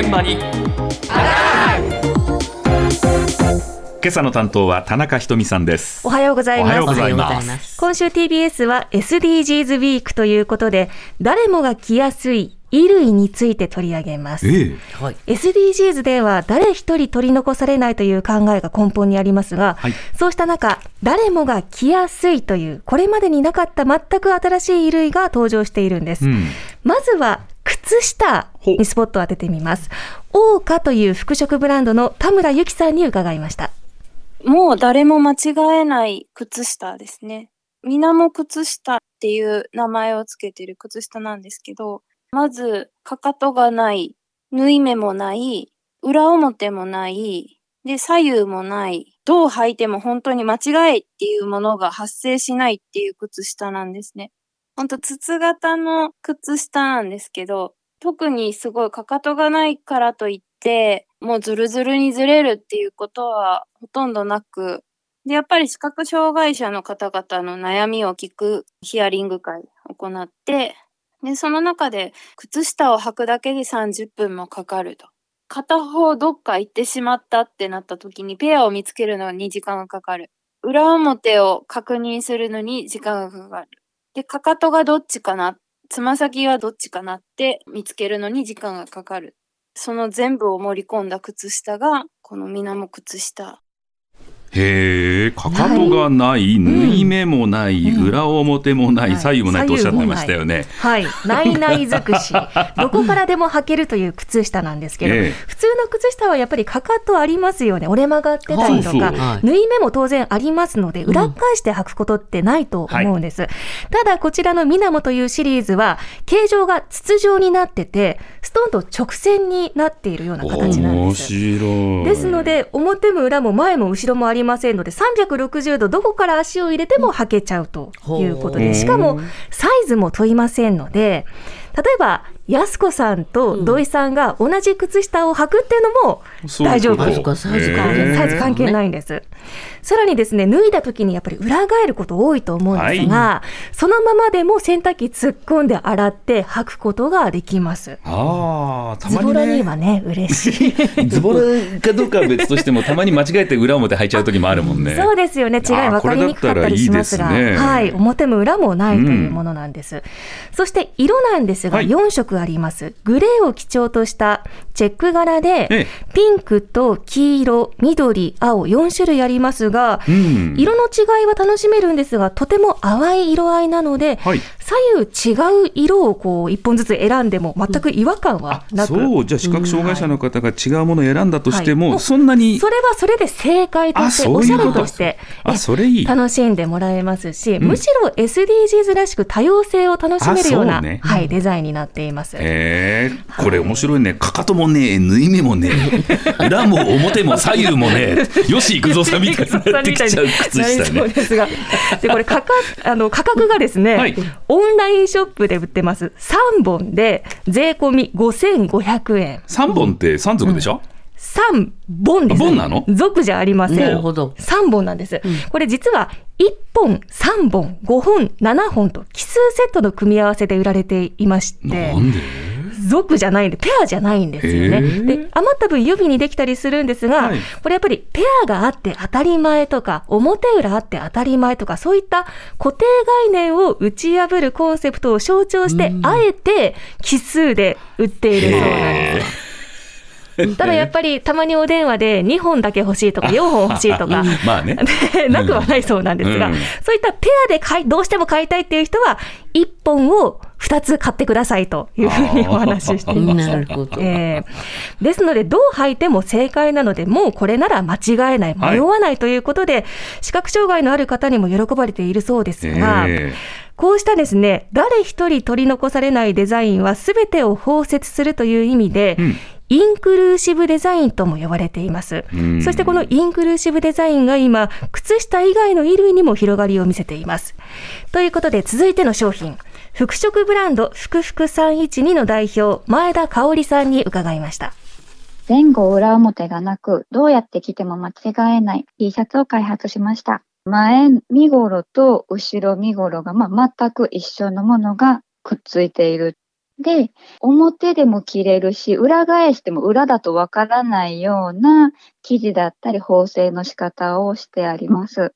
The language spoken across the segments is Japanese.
現場に。今朝の担当は田中ひとみさんです。おはようございます。おはようございます。今週 TBS は SDGs ウィークということで誰もが着やすい衣類について取り上げます、えはい。SDGs では誰一人取り残されないという考えが根本にありますが、はい。そうした中、誰もが着やすいという、これまでになかった全く新しい衣類が登場しているんです。うん。まずは、靴下にスポットを当ててみます。オーカという服飾ブランドの田村由紀さんに伺いました。もう誰も間違えない靴下ですね。みなも靴下っていう名前をつけてる靴下なんですけど、まず、かかとがない、縫い目もない、裏表もない、で、左右もない、どう履いても本当に間違えっていうものが発生しないっていう靴下なんですね。ほんと筒型の靴下なんですけど、特にすごいかかとがないからといって、もうズルズルにずれるっていうことはほとんどなく、で、やっぱり視覚障害者の方々の悩みを聞くヒアリング会を行って、で、その中で靴下を履くだけで30分もかかると。片方どっか行ってしまったってなった時にペアを見つけるのに時間がかかる。裏表を確認するのに時間がかかる。で、かかとがどっちかな、つま先はどっちかなって見つけるのに時間がかかる。その全部を盛り込んだ靴下が、このみなも靴下。へえかかとがない、縫い目もない、うん裏表もない、はい左右もないとおっしゃってましたよね。はい。ないない尽くし。どこからでも履けるという靴下なんですけど、ええ普通の靴下はやっぱりかかとありますよね。折れ曲がってたりとか、縫い目も当然ありますので、裏返して履くことってないと思うんです。ただ、こちらのミナモというシリーズは、形状が筒状になってて、ストーンと直線になっているような形なん面です。白い。ですので、表も裏も前も後ろもありませんので、360度どこから足を入れても履けちゃうということで、しかもサイズも問いませんので、例えば、安子さんと土井さんが同じ靴下を履くっていうのも大丈夫。そういうことあそうかサイズ関係ないへえサイズ関係ないんです。さらにですね、脱いだ時にやっぱり裏返ること多いと思うんですが、そのままでも洗濯機突っ込んで洗って履くことができます。ああ、たズまにね。ボラにはね、嬉しい。ズボラかどうかは別としても、たまに間違えて裏表履いちゃう時もあるもんね。そうですよね。違い分かりにくかったりしますが、ねはい、表も裏もないというものなんです。そして色なんですが、はい4色あります。グレーを基調としたチェック柄で、ええピンクと黄色、緑、青4種類ありますが、うん。色の違いは楽しめるんですが、とても淡い色合いなので、はい。左右違う色をこう一本ずつ選んでも全く違和感はなく、そう、じゃあ視覚障害者の方が違うものを選んだとしても、はいそんなにそ、れはそれで正解とあして、おしゃれととして、あ、えそれいい。楽しんでもらえますし、んむしろ SDGs らしく多様性を楽しめるようなねはい、デザインになっています。へえ、これ面白いね。かかともねえ、縫い目もねえ、裏も表も左右もねえ、よし行くぞさんみたいになってきちゃう靴下ね。ですが、でこれ価格あの価格がですね、はいオンラインショップで売ってます。3本で税込み5500円。三本って三足でしょ、3本です。あ本なの？族じゃありません。なるほど3本なんです。これ実は1本、3本、5本、7本と奇数セットの組み合わせで売られていまして。なんで？族じゃないんで、ペアじゃないんですよね。で、余った分指にできたりするんですが、はいこれやっぱりペアがあって当たり前とか、表裏あって当たり前とか、そういった固定概念を打ち破るコンセプトを象徴して、あえて奇数で売っているそうなんです。ただやっぱりたまにお電話で2本だけ欲しいとか 4本欲しいとか、まあね。でなくはないそうなんですが、うん。そういったペアで買いどうしても買いたいっていう人は、1本を2つ買ってくださいというふうにお話ししていました。なるほど。えーですので、どう履いても正解なので、もうこれなら間違えない、はい迷わないということで、視覚障害のある方にも喜ばれているそうですが、え。こうしたですね、誰一人取り残されないデザインは全てを包摂するという意味で、うんインクルーシブデザインとも呼ばれています。うんそしてこのインクルーシブデザインが今、靴下以外の衣類にも広がりを見せています。ということで続いての商品、服飾ブランド福福312の代表、前田香織さんに伺いました。前後裏表がなく、どうやって着ても間違えない T シャツを開発しました。前身頃と後ろ身頃が、まあ、全く一緒のものがくっついている。で、表でも着れるし、裏返しても裏だとわからないような生地だったり縫製の仕方をしてあります。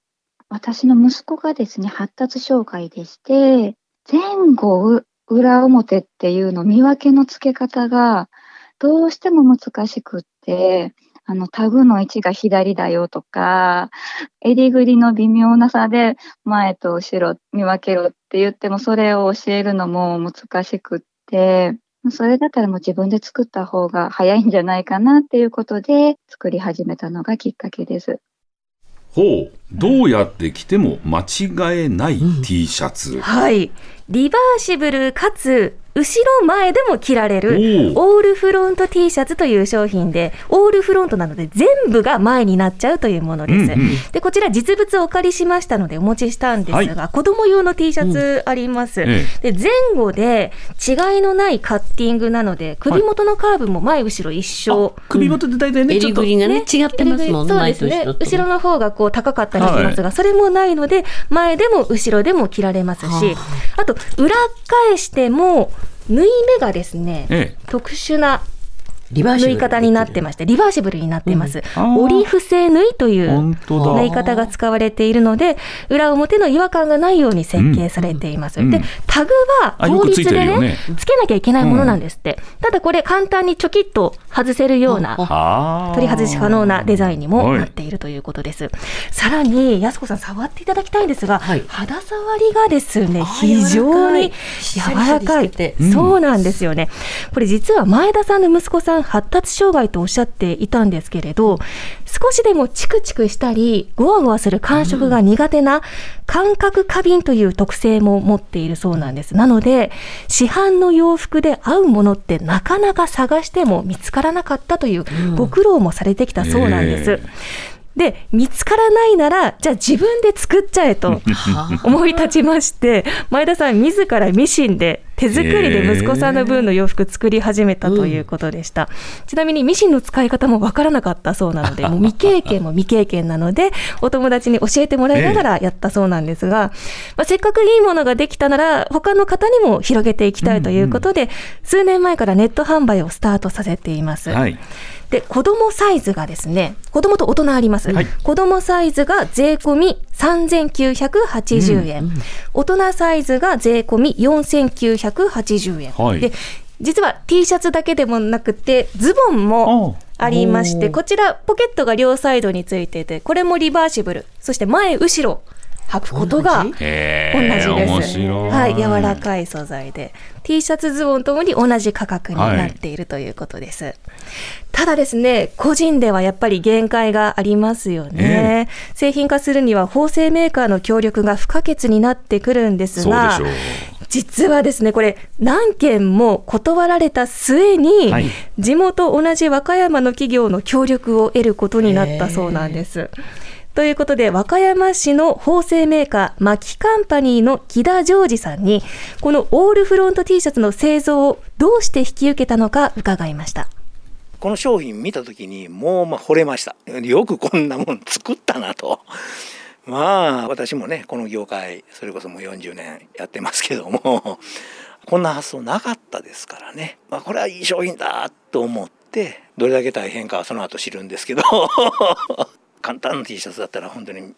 私の息子がですね、発達障害でして、前後、裏表っていうの見分けのつけ方がどうしても難しくって、あの、タグの位置が左だよとか、襟ぐりの微妙な差で前と後ろ見分けろって言っても、それを教えるのも難しくって、それだったらもう自分で作った方が早いんじゃないかなっていうことで作り始めたのがきっかけです。ほうどうやって着ても間違えない T シャツ、はい。リバーシブルかつ、後ろ前でも着られる、おオールフロント T シャツという商品で、オールフロントなので全部が前になっちゃうというものです。うんうん。で、こちら実物をお借りしましたのでお持ちしたんですが、子供用の T シャツあります。えで、前後で違いのないカッティングなので、首元のカーブも前後ろ一緒。首元で大体ね、ちょ襟っとぐりがね違ってますもんそうですね。後ろの方がこう高かったりしますが、それもないので、前でも後ろでも着られますし、はあ。と、裏返しても、縫い目がですね、え。特殊な縫い方になってまして、リバーシブルになっています。あー折り伏せ縫いといえ、う。縫い方が使われているので、裏表の違和感がないように設計されています。うんで、タグは法律でねね、つけなきゃいけないものなんですって。ただこれ簡単にチョキッと外せるような取り外し可能なデザインにもなっているということです。さらに、安子さん触っていただきたいんですが、はい肌触りがですね、非常に柔らかい。そうなんですよね。これ実は前田さんの息子さん発達障害とおっしゃっていたんですけれど、少しでもチクチクしたり、ゴワゴワする感触が苦手な感覚過敏という特性も持っているそうなんです。なので、市販の洋服で合うものってなかなか探しても見つからなかったというご苦労もされてきたそうなんです。えで、見つからないなら、じゃあ自分で作っちゃえと思い立ちまして、前田さん自らミシンで手作りで息子さんの分の洋服作り始めたということでした。ちなみにミシンの使い方もわからなかったそうなので、もう未経験も未経験なので、お友達に教えてもらいながらやったそうなんですが、まあ、せっかくいいものができたなら、他の方にも広げていきたいということで、数年前からネット販売をスタートさせています。はい。で、子供サイズがですね、子供と大人あります。はい。子供サイズが税込み3980円、大人サイズが税込み4980円。はい。で、実は T シャツだけでもなくて、ズボンもありまして、こちらポケットが両サイドについてて、これもリバーシブル、そして前後ろ履くことが同じです。白い。はい、柔らかい素材で、T シャツ、ズボンともに同じ価格になっているということです。ただですね、個人ではやっぱり限界がありますよね。製品化するには縫製メーカーの協力が不可欠になってくるんですそうでがしょう。、実はですね、これ何件も断られた末に、はい地元同じ和歌山の企業の協力を得ることになったそうなんです。ということで、和歌山市の縫製メーカー、マキカンパニーの木田ジョージさんに、このオールフロント T シャツの製造をどうして引き受けたのか伺いました。この商品見た時にもうま惚れました。よくこんなもん作ったなと。まあ私もねこの業界それこそもう40年やってますけども こんな発想なかったですからね、まあ、これはいい商品だと思ってどれだけ大変かはその後知るんですけど。簡単な T シャツだったら本当に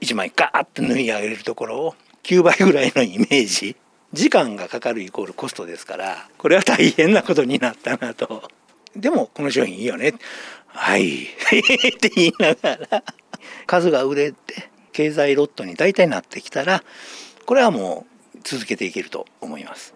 1枚ガーッて縫い上げるところを9倍ぐらいのイメージ。時間がかかるイコールコストですからこれは大変なことになったなと。でもこの商品いいよね。はい。って言いながら数が売れて経済ロットに大体なってきたらこれはもう続けていけると思います。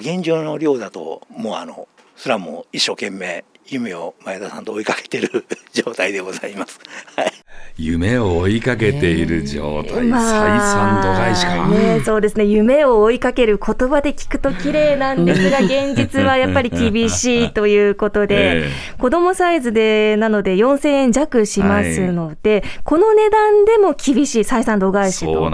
現状の量だともうあのそれはもう一生懸命夢を前田さんと追いかけてる状態でございます。はい。夢を追いかけている状態、採まあ算度外視か。ね、そうですね。夢を追いかける言葉で聞くと綺麗なんですが現実はやっぱり厳しいということで、え子供サイズでなので4000円弱しますので、この値段でも厳しい採算度外視と。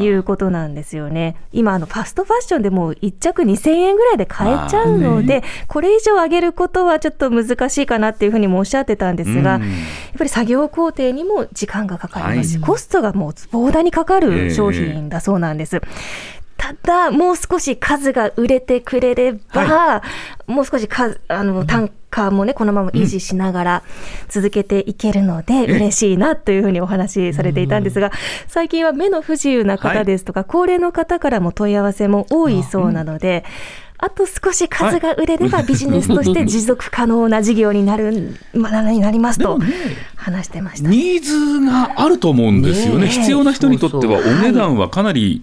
いうことなんですよね。今あのファストファッションでもう1着2000円ぐらいで買えちゃうので、これ以上上げることはちょっと難しいかなっていうふうにもおっしゃってたんですが、うん。やっぱり作業工程にも時間がかかりますし、はい。コストがもう膨大にかかええ。る商品だそうなんです。たただ、もう少し数が売れてくれれば、もう少し数、あの、単価もね、このまま維持しながら続けていけるので、嬉しいなというふうにお話しされていたんですが、最近は目の不自由な方ですとか、高齢の方からも問い合わせも多いそうなので、あと少し数が売れれば ビジネスとして持続可能な事業になる、まあ、になりますと話してました。ニーズがあると思うんですよね。必要な人にとってはお値段はかなり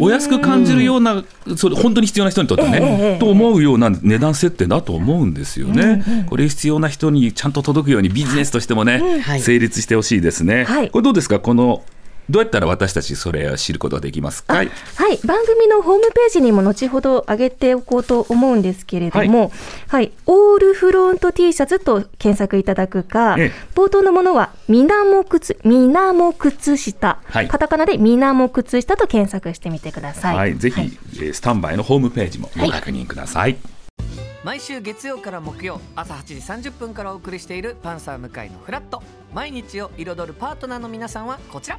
お安く感じるような、それ本当に必要な人にとってはね、ええと思うような値段設定だと思うんですよね。これ必要な人にちゃんと届くようにビジネスとしてもね、はい。成立してほしいですね。はい。これどうですか？このどうやったら私たちそれを知ることができますか？はいはい、番組のホームページにも後ほど上げておこうと思うんですけれども、はい、オールフロント T シャツと検索いただくか、ええ。冒頭のものはみなも靴、みなも靴下、はい。カタカナでみなも靴下と検索してみてください。はい、ぜひ、はい。えースタンバイのホームページもご確認ください。毎週月曜から木曜朝8時30分からお送りしている「パンサー向井のフラット」毎日を彩るパートナーの皆さんはこちら